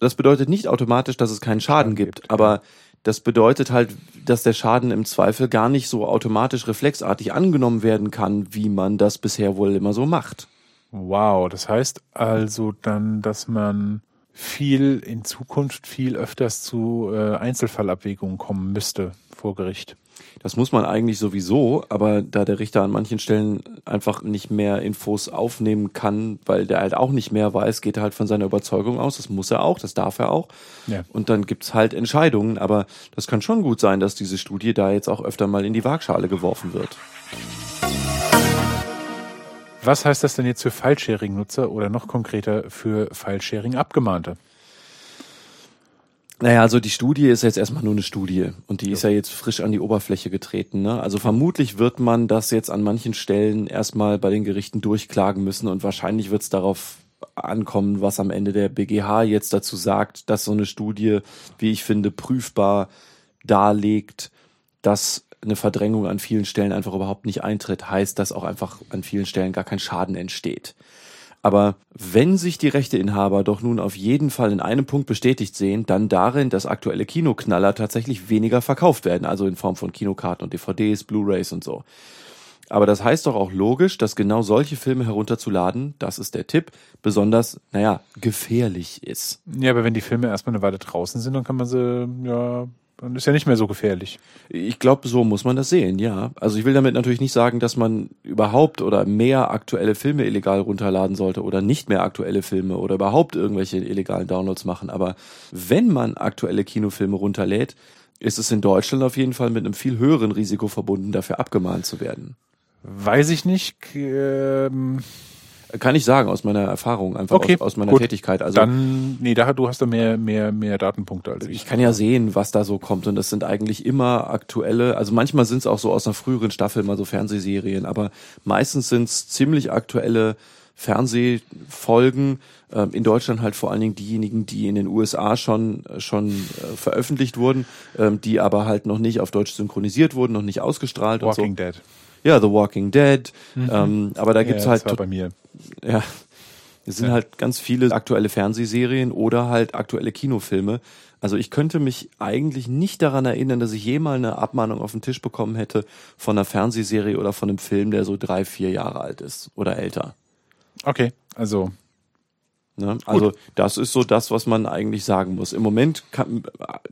Das bedeutet nicht automatisch, dass es keinen Schaden Schaden gibt, gibt, aber das bedeutet halt, dass der Schaden im Zweifel gar nicht so automatisch reflexartig angenommen werden kann, wie man das bisher wohl immer so macht. Wow, das heißt also dann, dass man viel in Zukunft viel öfters zu äh, Einzelfallabwägungen kommen müsste vor Gericht. Das muss man eigentlich sowieso, aber da der Richter an manchen Stellen einfach nicht mehr Infos aufnehmen kann, weil der halt auch nicht mehr weiß, geht er halt von seiner Überzeugung aus. Das muss er auch, das darf er auch. Ja. Und dann gibt's halt Entscheidungen, aber das kann schon gut sein, dass diese Studie da jetzt auch öfter mal in die Waagschale geworfen wird. Was heißt das denn jetzt für File-Sharing-Nutzer oder noch konkreter für File-Sharing-Abgemahnte? Naja, also die Studie ist jetzt erstmal nur eine Studie und die ist ja jetzt frisch an die Oberfläche getreten. Ne? Also vermutlich wird man das jetzt an manchen Stellen erstmal bei den Gerichten durchklagen müssen und wahrscheinlich wird es darauf ankommen, was am Ende der BGH jetzt dazu sagt, dass so eine Studie, wie ich finde, prüfbar darlegt, dass eine Verdrängung an vielen Stellen einfach überhaupt nicht eintritt, heißt, dass auch einfach an vielen Stellen gar kein Schaden entsteht. Aber wenn sich die Rechteinhaber doch nun auf jeden Fall in einem Punkt bestätigt sehen, dann darin, dass aktuelle Kinoknaller tatsächlich weniger verkauft werden, also in Form von Kinokarten und DVDs, Blu-rays und so. Aber das heißt doch auch logisch, dass genau solche Filme herunterzuladen, das ist der Tipp, besonders, naja, gefährlich ist. Ja, aber wenn die Filme erstmal eine Weile draußen sind, dann kann man sie, ja, dann ist ja nicht mehr so gefährlich. Ich glaube, so muss man das sehen, ja. Also ich will damit natürlich nicht sagen, dass man überhaupt oder mehr aktuelle Filme illegal runterladen sollte oder nicht mehr aktuelle Filme oder überhaupt irgendwelche illegalen Downloads machen. Aber wenn man aktuelle Kinofilme runterlädt, ist es in Deutschland auf jeden Fall mit einem viel höheren Risiko verbunden, dafür abgemahnt zu werden. Weiß ich nicht. Ähm, Kann ich sagen aus meiner Erfahrung, einfach Okay, aus, aus meiner gut. Tätigkeit. Also dann, nee, da, du hast da mehr, mehr, mehr Datenpunkte als ich. ich kann ja sehen, was da so kommt. Und das sind eigentlich immer aktuelle, also manchmal sind es auch so aus einer früheren Staffel mal so Fernsehserien, aber meistens sind es ziemlich aktuelle Fernsehfolgen. Ähm, in Deutschland halt vor allen Dingen diejenigen, die in den USA schon, schon äh, veröffentlicht wurden, ähm, die aber halt noch nicht auf Deutsch synchronisiert wurden, noch nicht ausgestrahlt Walking und so. Dead. Ja, The Walking Dead. Ähm, aber da gibt's ja, halt das war bei mir. ja. Es sind Ja. halt ganz viele aktuelle Fernsehserien oder halt aktuelle Kinofilme. Also ich könnte mich eigentlich nicht daran erinnern, dass ich je mal eine Abmahnung auf den Tisch bekommen hätte von einer Fernsehserie oder von einem Film, der so drei, vier Jahre alt ist oder älter. Okay, also Ne? Also das ist so das, was man eigentlich sagen muss. Im Moment kann,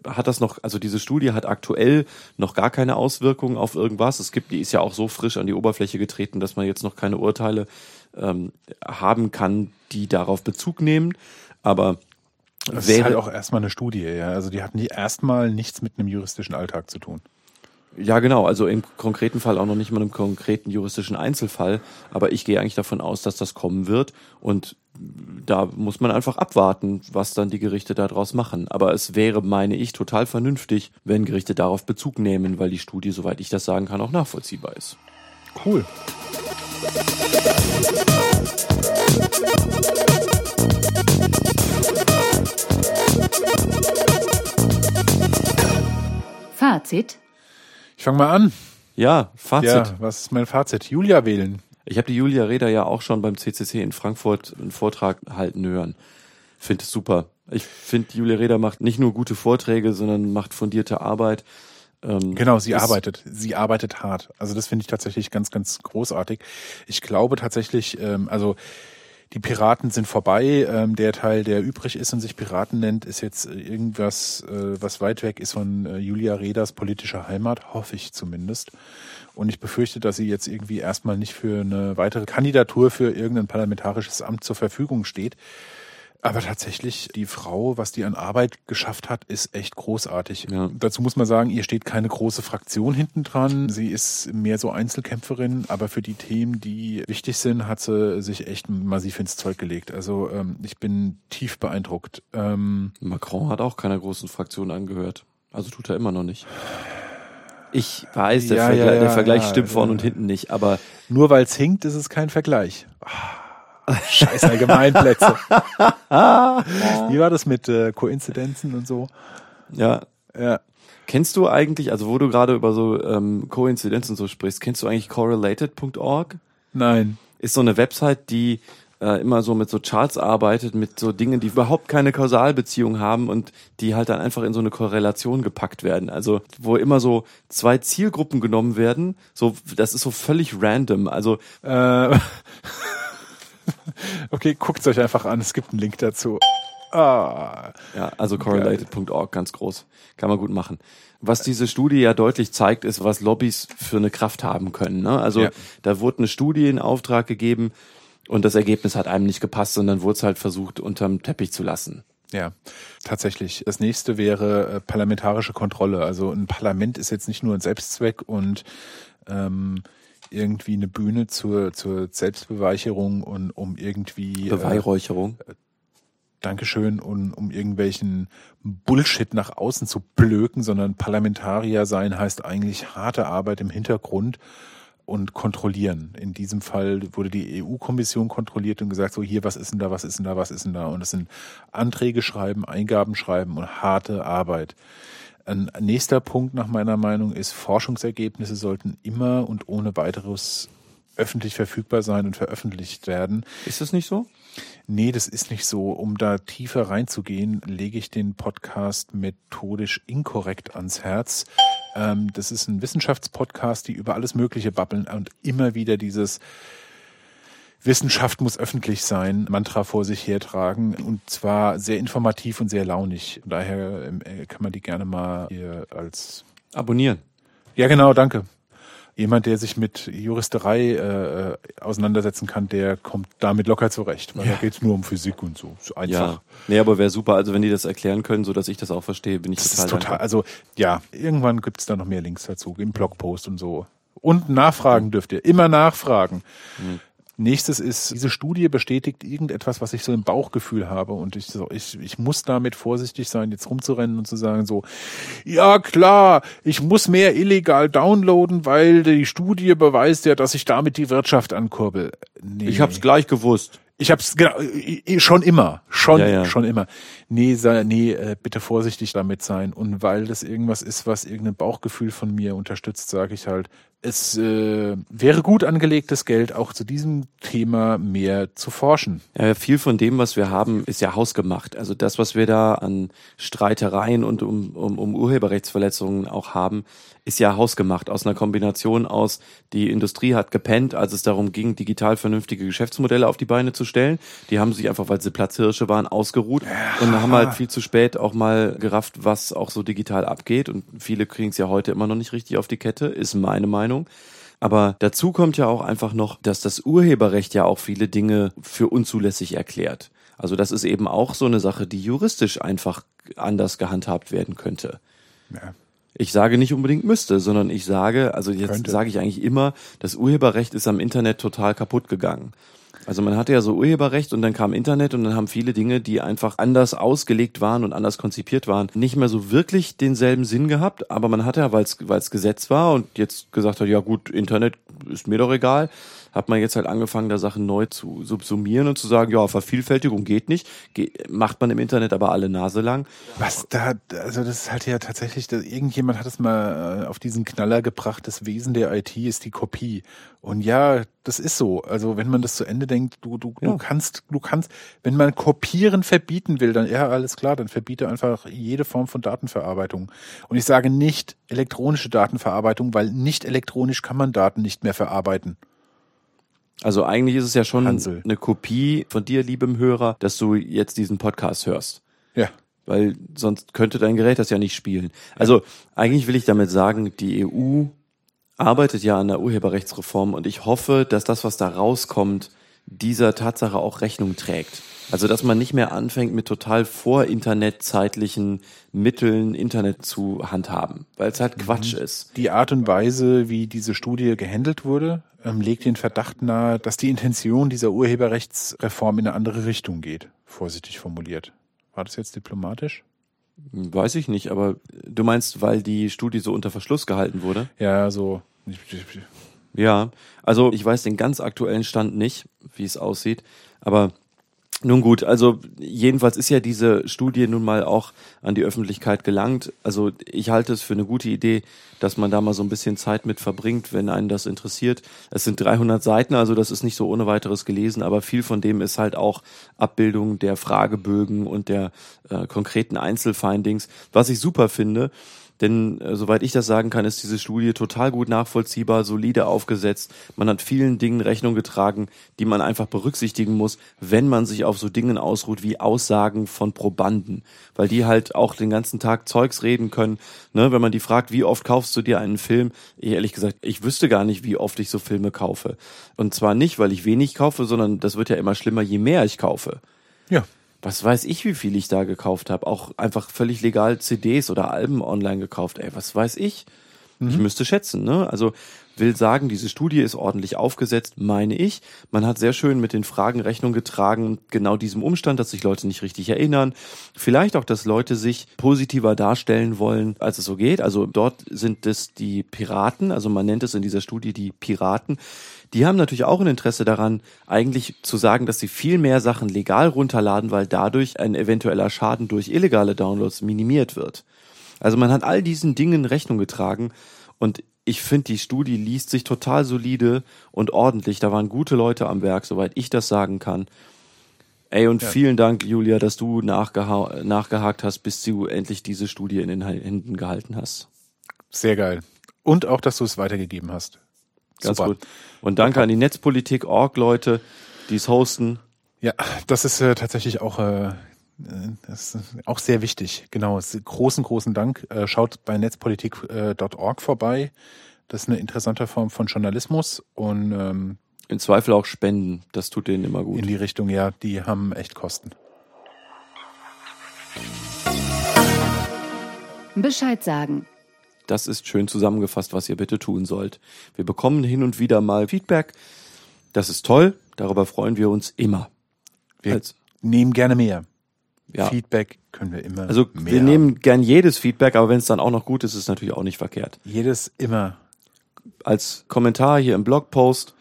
hat das noch, also diese Studie hat aktuell noch gar keine Auswirkungen auf irgendwas. Es gibt, die ist ja auch so frisch an die Oberfläche getreten, dass man jetzt noch keine Urteile ähm, haben kann, die darauf Bezug nehmen. Aber das wäre ist halt auch erstmal eine Studie, ja. Also die hatten die erstmal nichts mit einem juristischen Alltag zu tun. Ja, genau. Also im konkreten Fall auch noch nicht mal im konkreten juristischen Einzelfall. Aber ich gehe eigentlich davon aus, dass das kommen wird. Und da muss man einfach abwarten, was dann die Gerichte daraus machen. Aber es wäre, meine ich, total vernünftig, wenn Gerichte darauf Bezug nehmen, weil die Studie, soweit ich das sagen kann, auch nachvollziehbar ist. Cool. Fazit. Ich fange mal an. Ja, Fazit. Ja, was ist mein Fazit? Julia wählen. Ich habe die Julia Reda ja auch schon beim CCC in Frankfurt einen Vortrag halten hören. Finde es super. Ich finde, Julia Reda macht nicht nur gute Vorträge, sondern macht fundierte Arbeit. Ähm, Genau, sie arbeitet. Sie arbeitet hart. Also das finde ich tatsächlich ganz, ganz großartig. Ich glaube tatsächlich, ähm, also die Piraten sind vorbei. Ähm, der Teil, der übrig ist und sich Piraten nennt, ist jetzt äh, irgendwas, äh, was weit weg ist von äh, Julia Reders politischer Heimat, hoffe ich zumindest. Und ich befürchte, dass sie jetzt irgendwie erstmal nicht für eine weitere Kandidatur für irgendein parlamentarisches Amt zur Verfügung steht. Aber tatsächlich, die Frau, was die an Arbeit geschafft hat, ist echt großartig. Ja. Dazu muss man sagen, ihr steht keine große Fraktion hinten dran. Sie ist mehr so Einzelkämpferin, aber für die Themen, die wichtig sind, hat sie sich echt massiv ins Zeug gelegt. Also ähm, ich bin tief beeindruckt. Ähm, Macron hat auch keiner großen Fraktion angehört. Also tut er immer noch nicht. Ich weiß, der, Ja, Vergle ja, der Vergleich stimmt vorne und hinten nicht, aber nur weil es hinkt, ist es kein Vergleich. Ah, Scheiß Allgemeinplätze. Wie war das mit äh, Koinzidenzen und so? ja. Ja. Kennst du eigentlich, also wo du gerade über so ähm, Koinzidenzen so sprichst, kennst du eigentlich correlated.org? Nein. Ist so eine Website, die äh, immer so mit so Charts arbeitet, mit so Dingen, die überhaupt keine Kausalbeziehung haben und die halt dann einfach in so eine Korrelation gepackt werden. Also wo immer so zwei Zielgruppen genommen werden, so das ist so völlig random. Also Äh, okay, guckt euch einfach an. Es gibt einen Link dazu. Ah, Ja, also correlated.org, ganz groß. Kann man gut machen. Was diese Studie ja deutlich zeigt, ist, was Lobbys für eine Kraft haben können. Ne? Also Ja. da wurde eine Studie in Auftrag gegeben und das Ergebnis hat einem nicht gepasst, sondern wurde es halt versucht, unterm Teppich zu lassen. ja, tatsächlich. Das nächste wäre äh, parlamentarische Kontrolle. Also ein Parlament ist jetzt nicht nur ein Selbstzweck und ähm, irgendwie eine Bühne zur, zur Selbstbeweicherung und um irgendwie äh, Beweihräucherung. Dankeschön, um, um irgendwelchen Bullshit nach außen zu blöken, sondern Parlamentarier sein heißt eigentlich harte Arbeit im Hintergrund und kontrollieren. In diesem Fall wurde die EU-Kommission kontrolliert und gesagt, so hier, was ist denn da, was ist denn da, was ist denn da? Und es sind Anträge schreiben, Eingaben schreiben und harte Arbeit. Ein nächster Punkt nach meiner Meinung ist, Forschungsergebnisse sollten immer und ohne weiteres öffentlich verfügbar sein und veröffentlicht werden. Ist das nicht so? Nee, das ist nicht so. Um da tiefer reinzugehen, lege ich den Podcast methodisch inkorrekt ans Herz. Ähm, das ist ein Wissenschaftspodcast, die über alles Mögliche babbeln und immer wieder dieses Wissenschaft muss öffentlich sein, Mantra vor sich hertragen und zwar sehr informativ und sehr launig. Und daher ähm, äh, kann man die gerne mal hier als Abonnieren. ja, genau, danke. Jemand, der sich mit Juristerei äh, äh, auseinandersetzen kann, der kommt damit locker zurecht, weil Ja. da geht's nur um Physik und so. so einfach. Ja. Nee, aber wäre super. Also wenn die das erklären können, so dass ich das auch verstehe, bin ich Das total, ist total, dankbar. also ja, irgendwann gibt's da noch mehr Links dazu, im Blogpost und so. Und nachfragen dürft ihr, immer nachfragen. Mhm. Nächstes ist, diese Studie bestätigt irgendetwas, was ich so im Bauchgefühl habe und ich so, ich, ich muss damit vorsichtig sein, jetzt rumzurennen und zu sagen so, ja klar, ich muss mehr illegal downloaden, weil die Studie beweist ja, dass ich damit die Wirtschaft ankurbel. Nee. Ich hab's gleich gewusst. Ich hab's genau, schon immer, schon, Ja, ja. schon immer. Nee, sei, nee, äh, bitte vorsichtig damit sein. Und weil das irgendwas ist, was irgendein Bauchgefühl von mir unterstützt, sage ich halt, es äh, wäre gut angelegtes Geld, auch zu diesem Thema mehr zu forschen. Ja, viel von dem, was wir haben, ist ja hausgemacht. Also das, was wir da an Streitereien und um, um, um Urheberrechtsverletzungen auch haben, ist ja hausgemacht aus einer Kombination aus, die Industrie hat gepennt, als es darum ging, digital vernünftige Geschäftsmodelle auf die Beine zu stellen. Die haben sich einfach, weil sie Platzhirsche waren, ausgeruht ja. und haben halt viel zu spät auch mal gerafft, was auch so digital abgeht. Und viele kriegen es ja heute immer noch nicht richtig auf die Kette, ist meine Meinung. Aber dazu kommt ja auch einfach noch, dass das Urheberrecht ja auch viele Dinge für unzulässig erklärt. Also das ist eben auch so eine Sache, die juristisch einfach anders gehandhabt werden könnte. Ja. Ich sage nicht unbedingt müsste, sondern ich sage, also jetzt könnte. sage ich eigentlich immer, das Urheberrecht ist am Internet total kaputt gegangen. Also man hatte ja so Urheberrecht und dann kam Internet und dann haben viele Dinge, die einfach anders ausgelegt waren und anders konzipiert waren, nicht mehr so wirklich denselben Sinn gehabt. Aber man hatte ja, weil es Gesetz war und jetzt gesagt hat, ja gut, Internet ist mir doch egal, hat man jetzt halt angefangen, da Sachen neu zu subsumieren und zu sagen, ja, Vervielfältigung geht nicht, Ge macht man im Internet aber alle Nase lang. Was da, also das ist halt ja tatsächlich, irgendjemand hat es mal äh, auf diesen Knaller gebracht, das Wesen der IT ist die Kopie. Und ja, das ist so. Also wenn man das zu Ende denkt, du, du, ja. du kannst, du kannst, wenn man Kopieren verbieten will, dann ja, alles klar, dann verbiete einfach jede Form von Datenverarbeitung. Und ich sage nicht elektronische Datenverarbeitung, weil nicht elektronisch kann man Daten nicht mehr verarbeiten. Also eigentlich ist es ja schon Hansel. eine Kopie von dir, liebem Hörer, dass du jetzt diesen Podcast hörst. Ja. Weil sonst könnte dein Gerät das ja nicht spielen. Also eigentlich will ich damit sagen, die EU arbeitet ja an der Urheberrechtsreform und ich hoffe, dass das, was da rauskommt, dieser Tatsache auch Rechnung trägt. Also, dass man nicht mehr anfängt, mit total vorinternetzeitlichen Mitteln Internet zu handhaben, weil es halt Quatsch mhm. ist. Die Art und Weise, wie diese Studie gehandelt wurde, ähm, legt den Verdacht nahe, dass die Intention dieser Urheberrechtsreform in eine andere Richtung geht, vorsichtig formuliert. War das jetzt diplomatisch? Weiß ich nicht, aber du meinst, weil die Studie so unter Verschluss gehalten wurde? Ja, so. Ja, also ich weiß den ganz aktuellen Stand nicht, wie es aussieht, aber nun gut, also jedenfalls ist ja diese Studie nun mal auch an die Öffentlichkeit gelangt. Also ich halte es für eine gute Idee, dass man da mal so ein bisschen Zeit mit verbringt, wenn einen das interessiert. Es sind 300 Seiten, also das ist nicht so ohne weiteres gelesen, aber viel von dem ist halt auch Abbildung der Fragebögen und der äh, konkreten Einzelfindings, was ich super finde. Denn äh, soweit ich das sagen kann, ist diese Studie total gut nachvollziehbar, solide aufgesetzt. Man hat vielen Dingen Rechnung getragen, die man einfach berücksichtigen muss, wenn man sich auf so Dingen ausruht wie Aussagen von Probanden. Weil die halt auch den ganzen Tag Zeugs reden können. Ne? Wenn man die fragt, wie oft kaufst du dir einen Film? Ich, ehrlich gesagt, ich wüsste gar nicht, wie oft ich so Filme kaufe. Und zwar nicht, weil ich wenig kaufe, sondern das wird ja immer schlimmer, je mehr ich kaufe. Ja was weiß ich, wie viel ich da gekauft habe. Auch einfach völlig legal CDs oder Alben online gekauft. Ey, was weiß ich? Mhm. Ich müsste schätzen, ne? Also will sagen, diese Studie ist ordentlich aufgesetzt, meine ich. Man hat sehr schön mit den Fragen Rechnung getragen, genau diesem Umstand, dass sich Leute nicht richtig erinnern. Vielleicht auch, dass Leute sich positiver darstellen wollen, als es so geht. Also dort sind es die Piraten, also man nennt es in dieser Studie die Piraten, die haben natürlich auch ein Interesse daran, eigentlich zu sagen, dass sie viel mehr Sachen legal runterladen, weil dadurch ein eventueller Schaden durch illegale Downloads minimiert wird. Also man hat all diesen Dingen Rechnung getragen und ich finde, die Studie liest sich total solide und ordentlich. Da waren gute Leute am Werk, soweit ich das sagen kann. Ey, und ja. vielen Dank, Julia, dass du nachgeha nachgehakt hast, bis du endlich diese Studie in den Händen gehalten hast. Sehr geil. Und auch, dass du es weitergegeben hast. Ganz Super. gut. Und danke an die Netzpolitik-Org-Leute, die es hosten. Ja, das ist äh, tatsächlich auch, äh, das ist auch sehr wichtig. Genau, großen, großen Dank. Äh, schaut bei netzpolitik.org vorbei. Das ist eine interessante Form von Journalismus und ähm, in Zweifel auch spenden. Das tut denen immer gut. In die Richtung, ja, die haben echt Kosten. Bescheid sagen. Das ist schön zusammengefasst, was ihr bitte tun sollt. Wir bekommen hin und wieder mal Feedback. Das ist toll. Darüber freuen wir uns immer. Wir Als, nehmen gerne mehr. Ja. Feedback können wir immer. Also mehr wir nehmen gern jedes Feedback, aber wenn es dann auch noch gut ist, ist es natürlich auch nicht verkehrt. Jedes immer. Als Kommentar hier im Blogpost,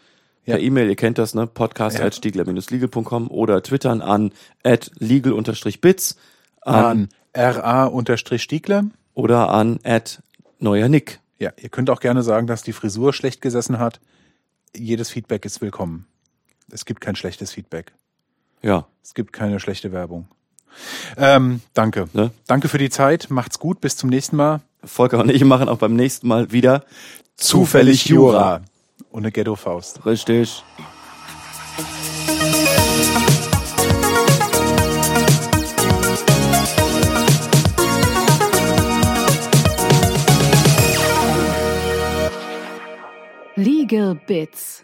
ja. per E-Mail, ihr kennt das, ne? Podcast ja. at stiegler-legal.com oder twittern an at legal-bits an, an ra-stiegler oder an at neuer Nick. Ja, ihr könnt auch gerne sagen, dass die Frisur schlecht gesessen hat. Jedes Feedback ist willkommen. Es gibt kein schlechtes Feedback. Ja. Es gibt keine schlechte Werbung. Ähm, danke. Ne? Danke für die Zeit. Macht's gut. Bis zum nächsten Mal. Volker und ich machen auch beim nächsten Mal wieder Zufällig Jura. Und eine Ghetto-Faust. Richtig. Legal Bits